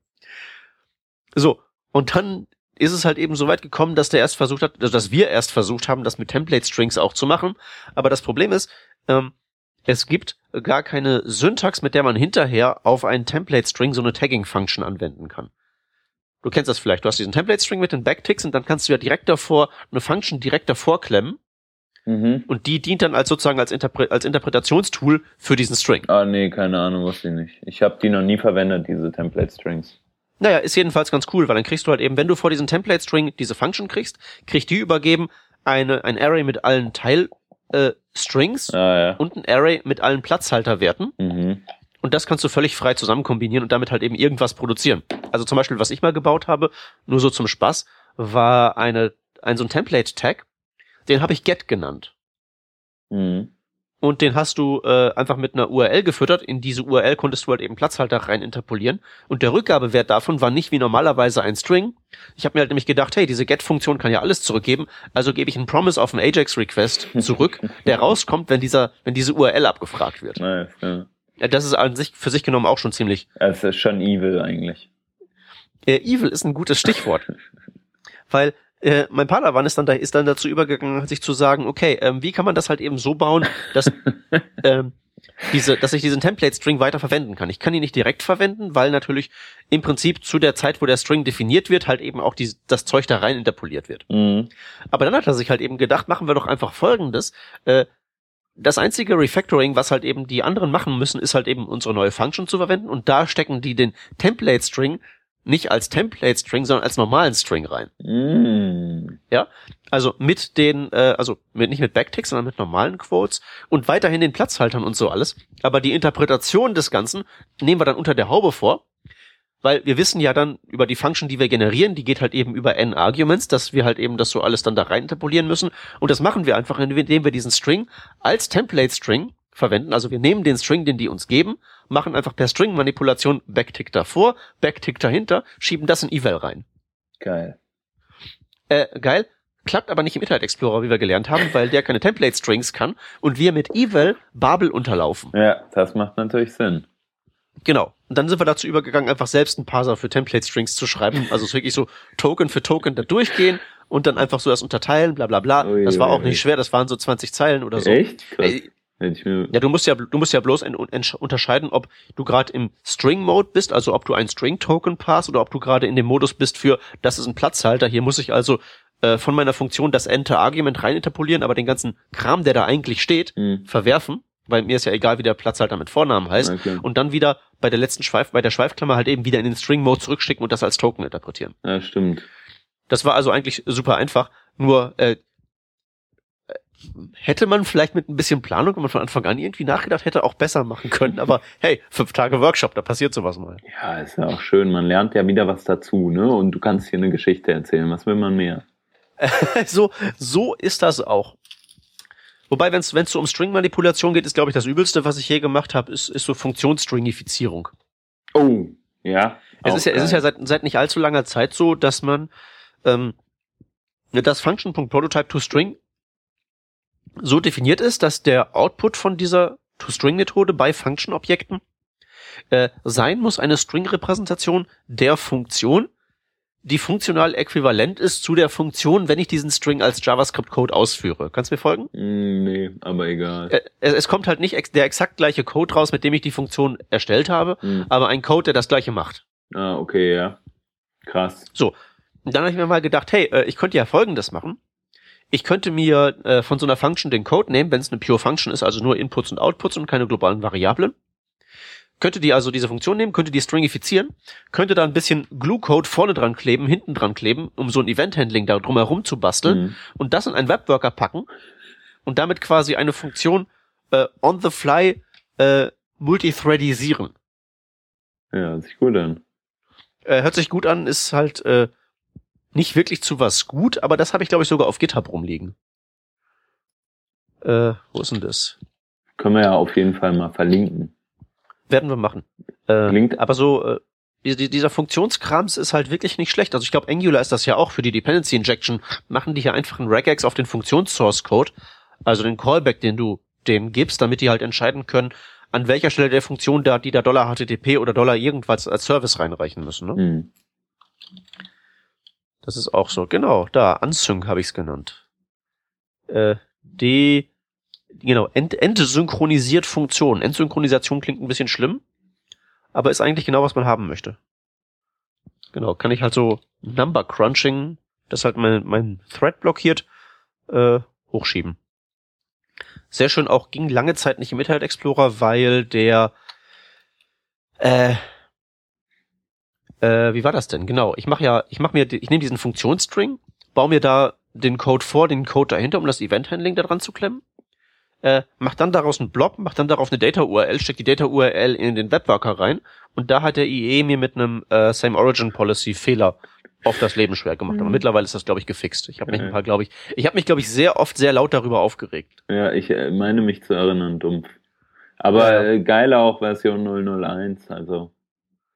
So, und dann ist es halt eben so weit gekommen, dass der erst versucht hat, also dass wir erst versucht haben, das mit Template Strings auch zu machen. Aber das Problem ist, ähm, es gibt gar keine Syntax, mit der man hinterher auf einen Template String so eine Tagging Function anwenden kann. Du kennst das vielleicht. Du hast diesen Template String mit den Backticks und dann kannst du ja direkt davor eine Function direkt davor klemmen. Mhm. Und die dient dann als sozusagen als, Interpre als Interpretationstool für diesen String. Ah, nee, keine Ahnung, wusste ich nicht. Ich habe die noch nie verwendet, diese Template Strings. Naja, ist jedenfalls ganz cool, weil dann kriegst du halt eben, wenn du vor diesen Template String diese Function kriegst, kriegt die übergeben eine, ein Array mit allen Teil, äh, Strings Ah, ja. und ein Array mit allen Platzhalterwerten. Mhm. Und das kannst du völlig frei zusammen kombinieren und damit halt eben irgendwas produzieren. Also zum Beispiel, was ich mal gebaut habe, nur so zum Spaß, war eine, ein so ein Template-Tag, den habe ich get genannt. Mhm. Und den hast du äh, einfach mit einer URL gefüttert. In diese URL konntest du halt eben Platzhalter rein interpolieren. Und der Rückgabewert davon war nicht wie normalerweise ein String. Ich habe mir halt nämlich gedacht, hey, diese get-Funktion kann ja alles zurückgeben. Also gebe ich einen Promise auf einen Ajax-Request zurück, der rauskommt, wenn dieser, wenn diese URL abgefragt wird. Nice, ja. Das ist an sich für sich genommen auch schon ziemlich. Es ist schon evil eigentlich. Äh, evil ist ein gutes Stichwort. Weil äh, mein Padawan ist dann da ist dann dazu übergegangen, sich zu sagen, okay, ähm, wie kann man das halt eben so bauen, dass ähm, diese, dass ich diesen Template String weiter verwenden kann. Ich kann ihn nicht direkt verwenden, weil natürlich im Prinzip zu der Zeit, wo der String definiert wird, halt eben auch die, das Zeug da rein interpoliert wird. Mhm. Aber dann hat er sich halt eben gedacht, machen wir doch einfach Folgendes. Äh, das einzige Refactoring, was halt eben die anderen machen müssen, ist halt eben unsere neue Function zu verwenden und da stecken die den Template String nicht als Template String, sondern als normalen String rein. Mhm. Also mit den, äh, also mit, nicht mit Backticks, sondern mit normalen Quotes und weiterhin den Platzhaltern und so alles. Aber die Interpretation des Ganzen nehmen wir dann unter der Haube vor, weil wir wissen ja dann über die Function, die wir generieren, die geht halt eben über n Arguments, dass wir halt eben das so alles dann da rein interpolieren müssen. Und das machen wir einfach, indem wir diesen String als Template String verwenden. Also wir nehmen den String, den die uns geben, machen einfach per String-Manipulation Backtick davor, Backtick dahinter, schieben das in Eval rein. Geil. Äh, geil. Klappt aber nicht im Internet Explorer, wie wir gelernt haben, weil der keine Template Strings kann und wir mit Eval Babel unterlaufen. Ja, das macht natürlich Sinn. Genau. Und dann sind wir dazu übergegangen, einfach selbst einen Parser für Template Strings zu schreiben. Also es wirklich so Token für Token da durchgehen und dann einfach so das unterteilen, bla bla bla. Ui, das war auch ui. nicht schwer, das waren so 20 Zeilen oder so. Echt? Krass. Ja, du musst ja, du musst ja bloß en- en- unterscheiden, ob du gerade im String-Mode bist, also ob du ein String-Token passt oder ob du gerade in dem Modus bist für, das ist ein Platzhalter. Hier muss ich also äh, von meiner Funktion das Enter-Argument rein interpolieren, aber den ganzen Kram, der da eigentlich steht, Mhm. verwerfen. weil mir ist ja egal, wie der Platzhalter mit Vornamen heißt, Okay. und dann wieder bei der letzten Schweif, bei der Schweifklammer halt eben wieder in den String-Mode zurückschicken und das als Token interpretieren. Ja, stimmt. Das war also eigentlich super einfach. Nur äh, hätte man vielleicht mit ein bisschen Planung, wenn man von Anfang an irgendwie nachgedacht hätte, auch besser machen können. Aber hey, fünf Tage Workshop, da passiert sowas mal. Ja, ist ja auch schön. Man lernt ja wieder was dazu, ne? Und du kannst hier eine Geschichte erzählen. Was will man mehr? so, so ist das auch. Wobei, wenn es so um String-Manipulation geht, ist, glaube ich, das Übelste, was ich je gemacht habe, ist, ist so Funktionsstringifizierung. Oh, ja. Es ist ja, es ist ja seit, seit nicht allzu langer Zeit so, dass man ähm, das Function.prototype toString so definiert ist, dass der Output von dieser toString-Methode bei Function-Objekten äh, sein muss eine String-Repräsentation der Funktion, die funktional äquivalent ist zu der Funktion, wenn ich diesen String als JavaScript-Code ausführe. Kannst du mir folgen? Hm, nee, aber egal. Äh, es, es kommt halt nicht der exakt gleiche Code raus, mit dem ich die Funktion erstellt habe, Hm. aber ein Code, der das gleiche macht. Ah, okay, ja. Krass. Und dann habe ich mir mal gedacht, hey, äh, ich könnte ja Folgendes machen. Ich könnte mir äh, von so einer Function den Code nehmen, wenn es eine Pure Function ist, also nur Inputs und Outputs und keine globalen Variablen. Könnte die also diese Funktion nehmen, könnte die stringifizieren, könnte da ein bisschen Glue-Code vorne dran kleben, hinten dran kleben, um so ein Event-Handling da drumherum zu basteln Hm. und das in einen Webworker packen und damit quasi eine Funktion äh, on the fly äh, multithreadisieren. Ja, hört sich gut an. Äh, hört sich gut an, ist halt äh, nicht wirklich zu was gut, aber das habe ich glaube ich sogar auf GitHub rumliegen. Äh, wo ist denn das? Können wir ja auf jeden Fall mal verlinken. Werden wir machen. Äh, Klingt- aber so äh, die- die- dieser Funktionskrams ist halt wirklich nicht schlecht. Also ich glaube Angular ist das ja auch für die Dependency Injection. Machen die hier einfach einen Regex auf den Funktionssource Code, also den Callback, den du denen gibst, damit die halt entscheiden können, an welcher Stelle der Funktion da die da Dollar HTTP oder Dollar irgendwas als Service reinreichen müssen. Ne? Hm. Das ist auch so. Genau, da, Unsync habe ich es genannt. Äh, die, genau, ent, entsynchronisiert Funktion. Entsynchronisation klingt ein bisschen schlimm, aber ist eigentlich genau, was man haben möchte. Genau, kann ich halt so Number Crunching, das halt mein, mein Thread blockiert, äh, hochschieben. Sehr schön auch, ging lange Zeit nicht im Internet Explorer, weil der, äh, äh, wie war das denn? Genau, ich mache ja, ich mache mir, ich nehme diesen Funktionsstring, baue mir da den Code vor, den Code dahinter, um das Event-Handling da dran zu klemmen, äh, mach dann daraus einen Blob, mach dann darauf eine Data-URL, steck die Data-URL in den Webworker rein und da hat der IE mir mit einem äh, Same Origin Policy Fehler auf das Leben schwer gemacht. Aber Mhm. mittlerweile ist das, glaube ich, gefixt. Ich habe mich ein paar, glaube ich, ich habe mich, glaube ich, sehr oft sehr laut darüber aufgeregt. Ja, ich äh, meine mich zu erinnern, dumpf. Aber Ja, ja. äh, geil auch Version 001, also.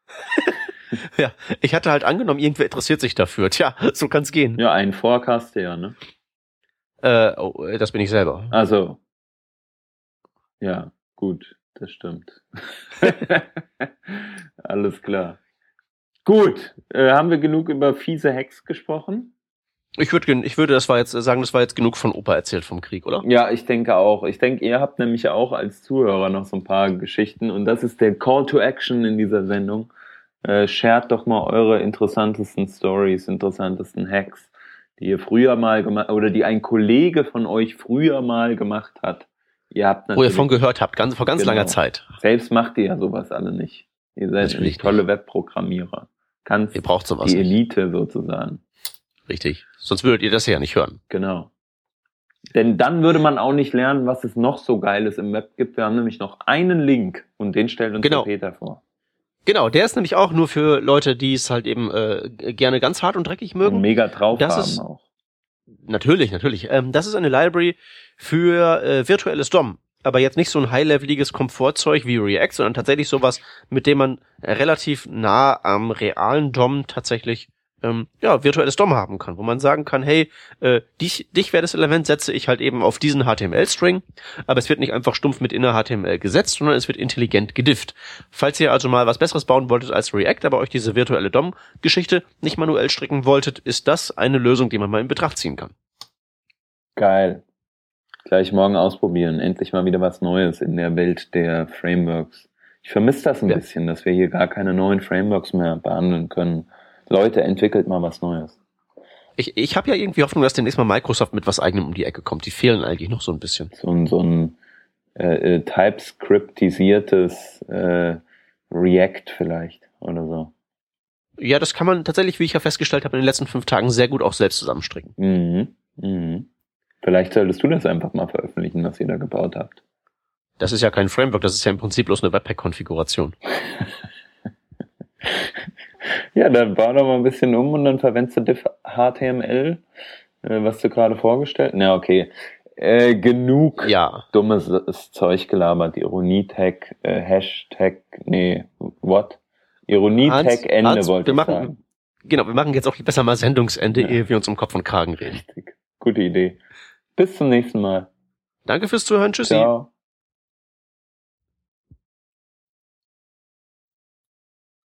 Ja, ich hatte halt angenommen, irgendwer interessiert sich dafür. Tja, so kann's gehen. Ja, ein Forecast ja, ne? Äh, oh, äh, das bin ich selber. Also. Ja, gut, das stimmt. Alles klar. Gut, äh, haben wir genug über fiese Hacks gesprochen? Ich würde, ich würde, das war jetzt sagen, das war jetzt genug von Opa erzählt vom Krieg, oder? Ja, ich denke auch. Ich denke, ihr habt nämlich auch als Zuhörer noch so ein paar Geschichten und das ist der Call to Action in dieser Sendung. Äh, shared doch mal eure interessantesten Stories, interessantesten Hacks, die ihr früher mal gemacht oder die ein Kollege von euch früher mal gemacht hat. Ihr habt Wo ihr von gehört habt, ganz, vor ganz Genau. langer Zeit. selbst macht ihr ja sowas alle nicht. Ihr seid Natürlich tolle Webprogrammierer. Ganz Ihr braucht sowas die nicht. Elite sozusagen. Richtig. Sonst würdet ihr das ja nicht hören. Genau. Denn dann würde man auch nicht lernen, was es noch so Geiles im Web gibt. Wir haben nämlich noch einen Link und den stellt uns Genau. der Peter vor. Genau, der ist nämlich auch nur für Leute, die es halt eben äh, gerne ganz hart und dreckig Und mögen. mega drauf Das haben ist- auch. Natürlich, natürlich. Ähm, das ist eine Library für äh, virtuelles DOM. Aber jetzt nicht so ein high-leveliges Komfortzeug wie React, sondern tatsächlich sowas, mit dem man relativ nah am realen DOM tatsächlich ähm, ja, virtuelles DOM haben kann, wo man sagen kann, hey, äh, dich, dich wertes Element setze ich halt eben auf diesen HTML-String, aber es wird nicht einfach stumpf mit inner HTML gesetzt, sondern es wird intelligent gedifft. Falls ihr also mal was Besseres bauen wolltet als React, aber euch diese virtuelle DOM-Geschichte nicht manuell stricken wolltet, ist das eine Lösung, die man mal in Betracht ziehen kann. Geil. Gleich morgen ausprobieren. Endlich mal wieder was Neues in der Welt der Frameworks. Ich vermisse das ein Ja. bisschen, dass wir hier gar keine neuen Frameworks mehr behandeln können. Leute, entwickelt mal was Neues. Ich, ich habe ja irgendwie Hoffnung, dass demnächst mal Microsoft mit was eigenem um die Ecke kommt. Die fehlen eigentlich noch so ein bisschen. So ein, so ein äh, äh, TypeScriptisiertes äh, React vielleicht oder so. Ja, das kann man tatsächlich, wie ich ja festgestellt habe, in den letzten fünf Tagen sehr gut auch selbst zusammenstricken. Mhm. Mhm. Vielleicht solltest du das einfach mal veröffentlichen, was ihr da gebaut habt. Das ist ja kein Framework, das ist ja im Prinzip bloß eine Webpack-Konfiguration. ja, dann bau doch mal ein bisschen um und dann verwendest du diff HTML, äh, was du gerade vorgestellt hast. Na, okay. Äh, genug ja. dummes Zeug gelabert. Ironie-Tag, äh, Hashtag, nee, what? Ironie-Tag, Ende Hans, wollte wir ich machen, sagen. Genau, wir machen jetzt auch besser mal Sendungsende, ja. ehe wir uns um Kopf und Kragen reden. Richtig. Gute Idee. Bis zum nächsten Mal. Danke fürs Zuhören. Tschüssi. Ciao.